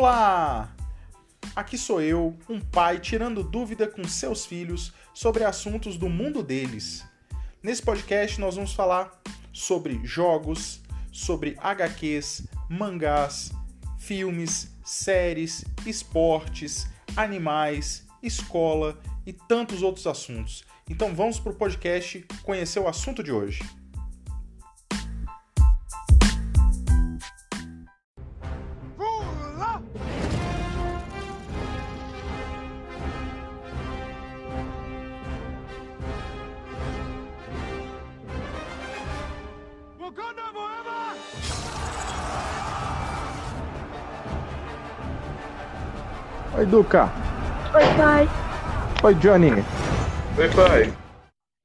Olá! Aqui sou eu, um pai tirando dúvida com seus filhos sobre assuntos do mundo deles. Nesse podcast nós vamos falar sobre jogos, sobre HQs, mangás, filmes, séries, esportes, animais, escola e tantos outros assuntos. Então vamos para o podcast conhecer o assunto de hoje. Oi, Duca. Oi, pai. Oi, Johnny. Oi, pai.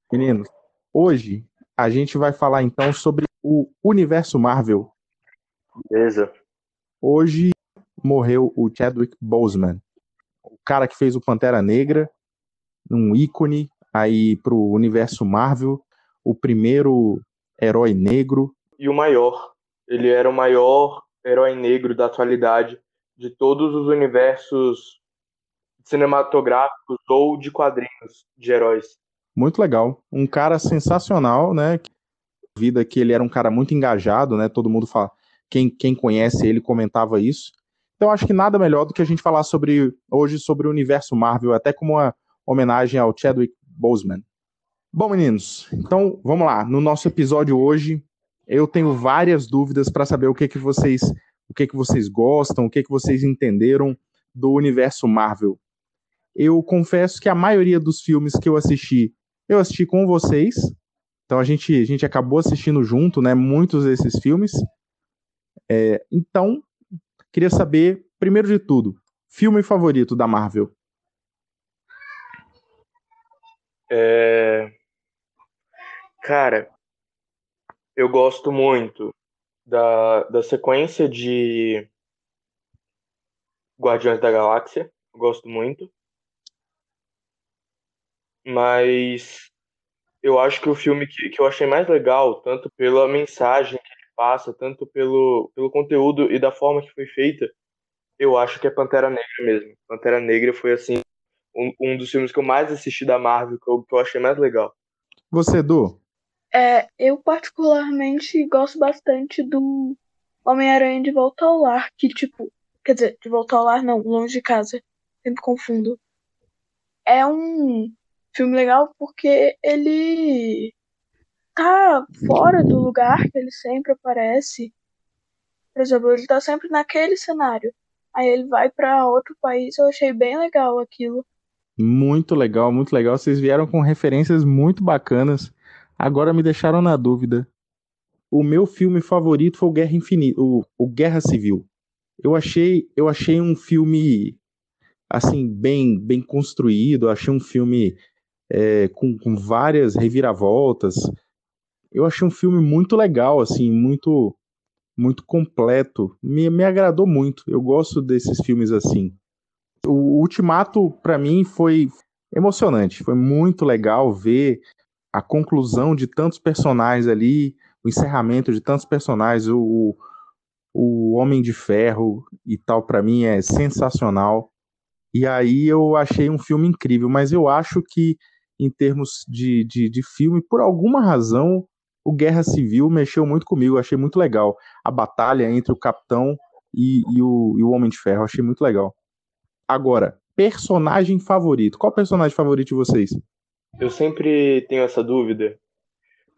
Meninos, hoje a gente vai falar então sobre o universo Marvel. Beleza. Hoje morreu o Chadwick Boseman, o cara que fez o Pantera Negra, um ícone aí pro universo Marvel, o primeiro herói negro. E o maior. Ele era o maior herói negro da atualidade de todos os universos cinematográficos ou de quadrinhos de heróis. Muito legal. Um cara sensacional, né? Vida que ele era um cara muito engajado, né? Todo mundo fala. Quem, quem conhece ele comentava isso. Então acho que nada melhor do que a gente falar sobre hoje sobre o universo Marvel, até como uma homenagem ao Chadwick Boseman. Bom, meninos, então vamos lá. No nosso episódio hoje, eu tenho várias dúvidas para saber o que que vocês, o que que vocês gostam, o que que vocês entenderam do universo Marvel. Eu confesso que a maioria dos filmes que eu assisti, eu assisti com vocês. Então a gente, a gente acabou assistindo junto, né? Muitos desses filmes. É, então, queria saber, primeiro de tudo, filme favorito da Marvel. É... Cara, eu gosto muito da, da sequência de Guardiões da Galáxia. Gosto muito. Mas eu acho que o filme que, que eu achei mais legal, tanto pela mensagem que ele passa, tanto pelo, pelo conteúdo e da forma que foi feita, eu acho que é Pantera Negra mesmo. Pantera Negra foi, assim, um, um dos filmes que eu mais assisti da Marvel, que eu, que eu achei mais legal. Você, Edu? É, eu particularmente gosto bastante do Homem-Aranha de Volta ao Lar, que tipo, quer dizer, de Volta ao Lar não, Longe de Casa, sempre confundo. É um filme legal porque ele tá fora do lugar que ele sempre aparece. Por exemplo, ele tá sempre naquele cenário. Aí ele vai para outro país, eu achei bem legal aquilo. Muito legal, muito legal. Vocês vieram com referências muito bacanas. Agora me deixaram na dúvida. O meu filme favorito foi o Guerra Infinita, o, o Guerra Civil. Eu achei, eu achei um filme assim bem, bem construído. Eu achei um filme é, com, com várias reviravoltas. Eu achei um filme muito legal, assim, muito muito completo. Me, me agradou muito. Eu gosto desses filmes assim. O Ultimato, para mim, foi emocionante. Foi muito legal ver a conclusão de tantos personagens ali, o encerramento de tantos personagens, o, o Homem de Ferro e tal, para mim é sensacional. E aí eu achei um filme incrível, mas eu acho que em termos de, de, de filme, por alguma razão, o Guerra Civil mexeu muito comigo, achei muito legal. A batalha entre o Capitão e, e, o, e o Homem de Ferro, achei muito legal. Agora, personagem favorito. Qual personagem favorito de vocês? Eu sempre tenho essa dúvida.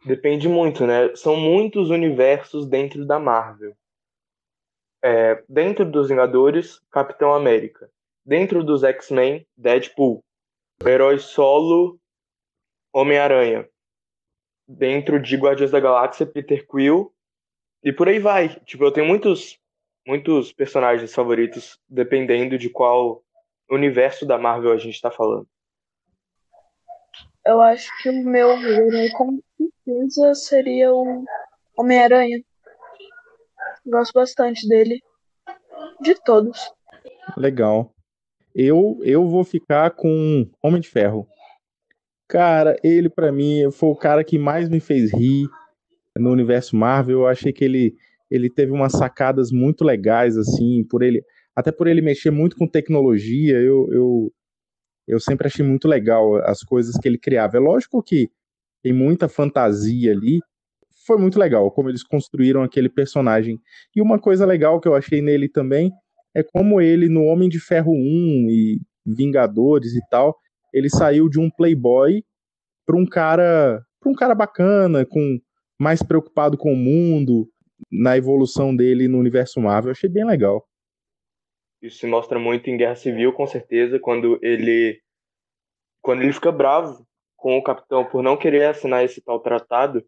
Depende muito, né? São muitos universos dentro da Marvel. É, dentro dos Vingadores, Capitão América. Dentro dos X-Men, Deadpool. Herói solo, Homem-Aranha dentro de Guardiões da Galáxia, Peter Quill, e por aí vai. Tipo, eu tenho muitos, muitos personagens favoritos, dependendo de qual universo da Marvel a gente tá falando. Eu acho que o meu herói com certeza seria o Homem-Aranha. Gosto bastante dele. De todos. Legal. Eu, eu vou ficar com Homem de Ferro. Cara, ele para mim foi o cara que mais me fez rir no universo Marvel. Eu achei que ele ele teve umas sacadas muito legais assim, por ele até por ele mexer muito com tecnologia, eu, eu, eu sempre achei muito legal as coisas que ele criava. É lógico que tem muita fantasia ali, foi muito legal como eles construíram aquele personagem. E uma coisa legal que eu achei nele também é como ele, no Homem de Ferro 1 e Vingadores e tal, ele saiu de um playboy para um cara, para um cara bacana, com mais preocupado com o mundo, na evolução dele no universo Marvel. Eu achei bem legal. Isso se mostra muito em Guerra Civil, com certeza, quando ele quando ele fica bravo com o capitão por não querer assinar esse tal tratado,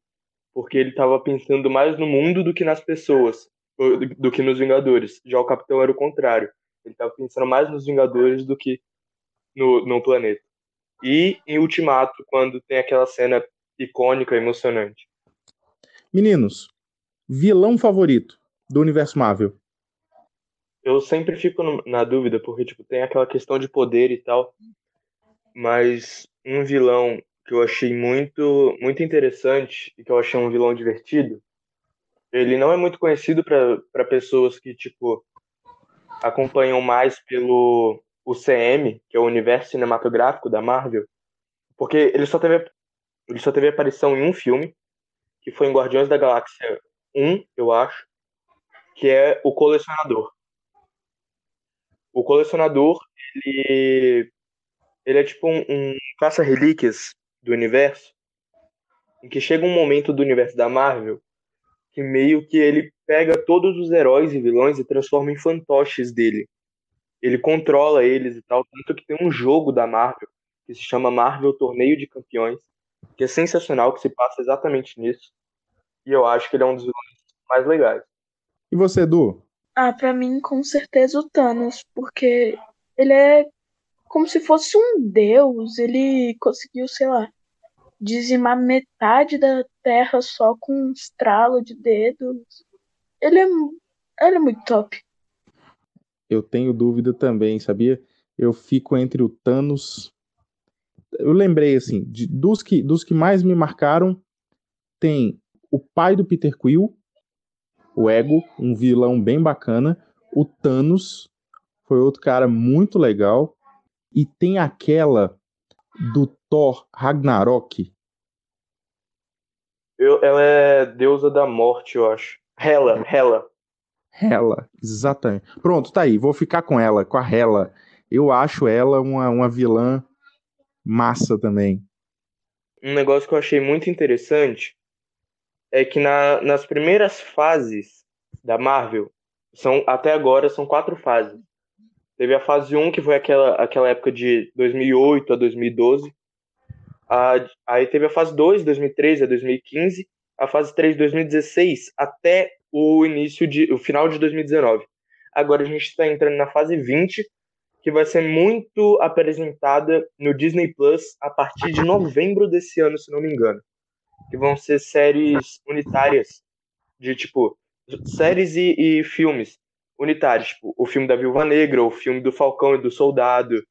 porque ele estava pensando mais no mundo do que nas pessoas do que nos Vingadores. Já o Capitão era o contrário. Ele estava pensando mais nos Vingadores do que no, no planeta. E em Ultimato, quando tem aquela cena icônica, emocionante. Meninos, vilão favorito do universo Marvel? Eu sempre fico na dúvida, porque tipo, tem aquela questão de poder e tal. Mas um vilão que eu achei muito, muito interessante e que eu achei um vilão divertido ele não é muito conhecido para pessoas que, tipo, acompanham mais pelo UCM, que é o universo cinematográfico da Marvel, porque ele só teve, ele só teve aparição em um filme, que foi em Guardiões da Galáxia 1, eu acho, que é O Colecionador. O Colecionador, ele, ele é tipo um, um caça-relíquias do universo, em que chega um momento do universo da Marvel que meio que ele pega todos os heróis e vilões e transforma em fantoches dele. Ele controla eles e tal, tanto que tem um jogo da Marvel que se chama Marvel Torneio de Campeões, que é sensacional, que se passa exatamente nisso. E eu acho que ele é um dos vilões mais legais. E você, Edu? Ah, pra mim, com certeza o Thanos, porque ele é como se fosse um deus. Ele conseguiu, sei lá, dizimar metade da terra só com um estralo de dedos. Ele é, ele é muito top. Eu tenho dúvida também, sabia? Eu fico entre o Thanos. Eu lembrei, assim, de, dos, que, dos que mais me marcaram, tem o pai do Peter Quill, o Ego, um vilão bem bacana. O Thanos foi outro cara muito legal. E tem aquela do Thor Ragnarok? Eu, ela é deusa da morte, eu acho. Hela, Hela. Hela, exatamente. Pronto, tá aí. Vou ficar com ela, com a Hela. Eu acho ela uma, uma vilã massa também. Um negócio que eu achei muito interessante é que na, nas primeiras fases da Marvel, são até agora são quatro fases. Teve a fase 1, que foi aquela, aquela época de 2008 a 2012. A, aí teve a fase 2, 2013 a 2015. A fase 3, 2016 até o início de o final de 2019. Agora a gente está entrando na fase 20, que vai ser muito apresentada no Disney Plus a partir de novembro desse ano, se não me engano. Que vão ser séries unitárias de tipo séries e, e filmes unitários, tipo, o filme da Viúva Negra, o filme do Falcão e do Soldado,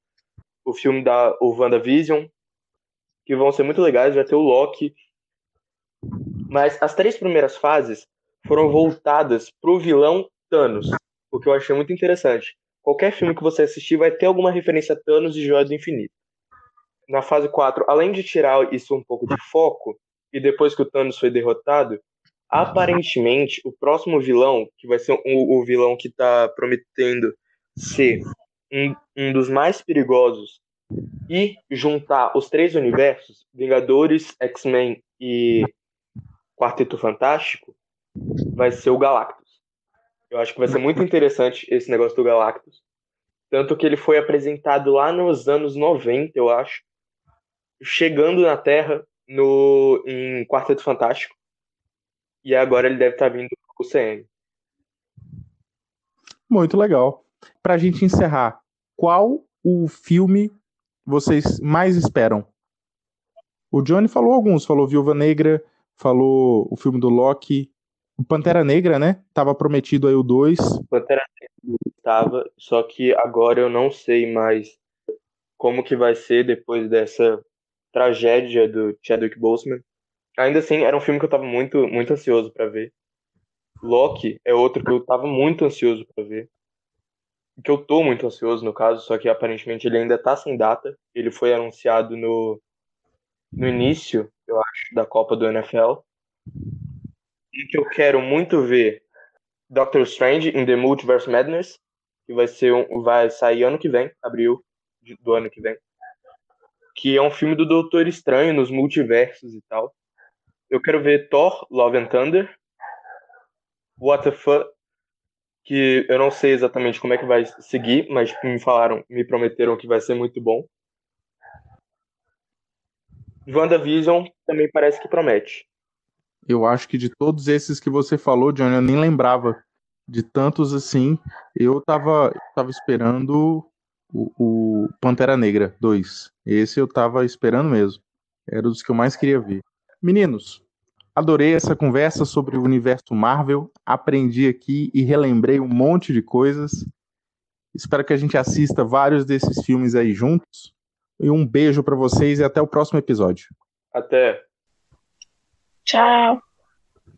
o filme da o WandaVision, que vão ser muito legais, vai ter o Loki. Mas as três primeiras fases foram voltadas pro vilão Thanos, o que eu achei muito interessante. Qualquer filme que você assistir vai ter alguma referência a Thanos e Joia do Infinito. Na fase 4, além de tirar isso um pouco de foco, e depois que o Thanos foi derrotado, Aparentemente, o próximo vilão, que vai ser o, o vilão que está prometendo ser um, um dos mais perigosos e juntar os três universos, Vingadores, X-Men e Quarteto Fantástico, vai ser o Galactus. Eu acho que vai ser muito interessante esse negócio do Galactus. Tanto que ele foi apresentado lá nos anos 90, eu acho, chegando na Terra no, em Quarteto Fantástico e agora ele deve estar vindo para o CM. Muito legal. Para a gente encerrar, qual o filme vocês mais esperam? O Johnny falou alguns, falou Viúva Negra, falou o filme do Loki, o Pantera Negra, né? Tava prometido aí o 2. Pantera Negra estava, só que agora eu não sei mais como que vai ser depois dessa tragédia do Chadwick Boseman. Ainda assim, era um filme que eu tava muito, muito ansioso para ver. Loki é outro que eu tava muito ansioso para ver. que eu tô muito ansioso no caso, só que aparentemente ele ainda tá sem data. Ele foi anunciado no, no início, eu acho, da Copa do NFL. E que eu quero muito ver Doctor Strange in the Multiverse Madness, que vai ser um, vai sair ano que vem, abril do ano que vem. Que é um filme do Doutor Estranho nos multiversos e tal. Eu quero ver Thor, Love and Thunder. What the fuck? Que eu não sei exatamente como é que vai seguir, mas me falaram, me prometeram que vai ser muito bom. WandaVision também parece que promete. Eu acho que de todos esses que você falou, Johnny, eu nem lembrava de tantos assim. Eu tava, tava esperando o, o Pantera Negra 2. Esse eu tava esperando mesmo. Era dos que eu mais queria ver. Meninos, adorei essa conversa sobre o universo Marvel. Aprendi aqui e relembrei um monte de coisas. Espero que a gente assista vários desses filmes aí juntos. E um beijo para vocês e até o próximo episódio. Até. Tchau.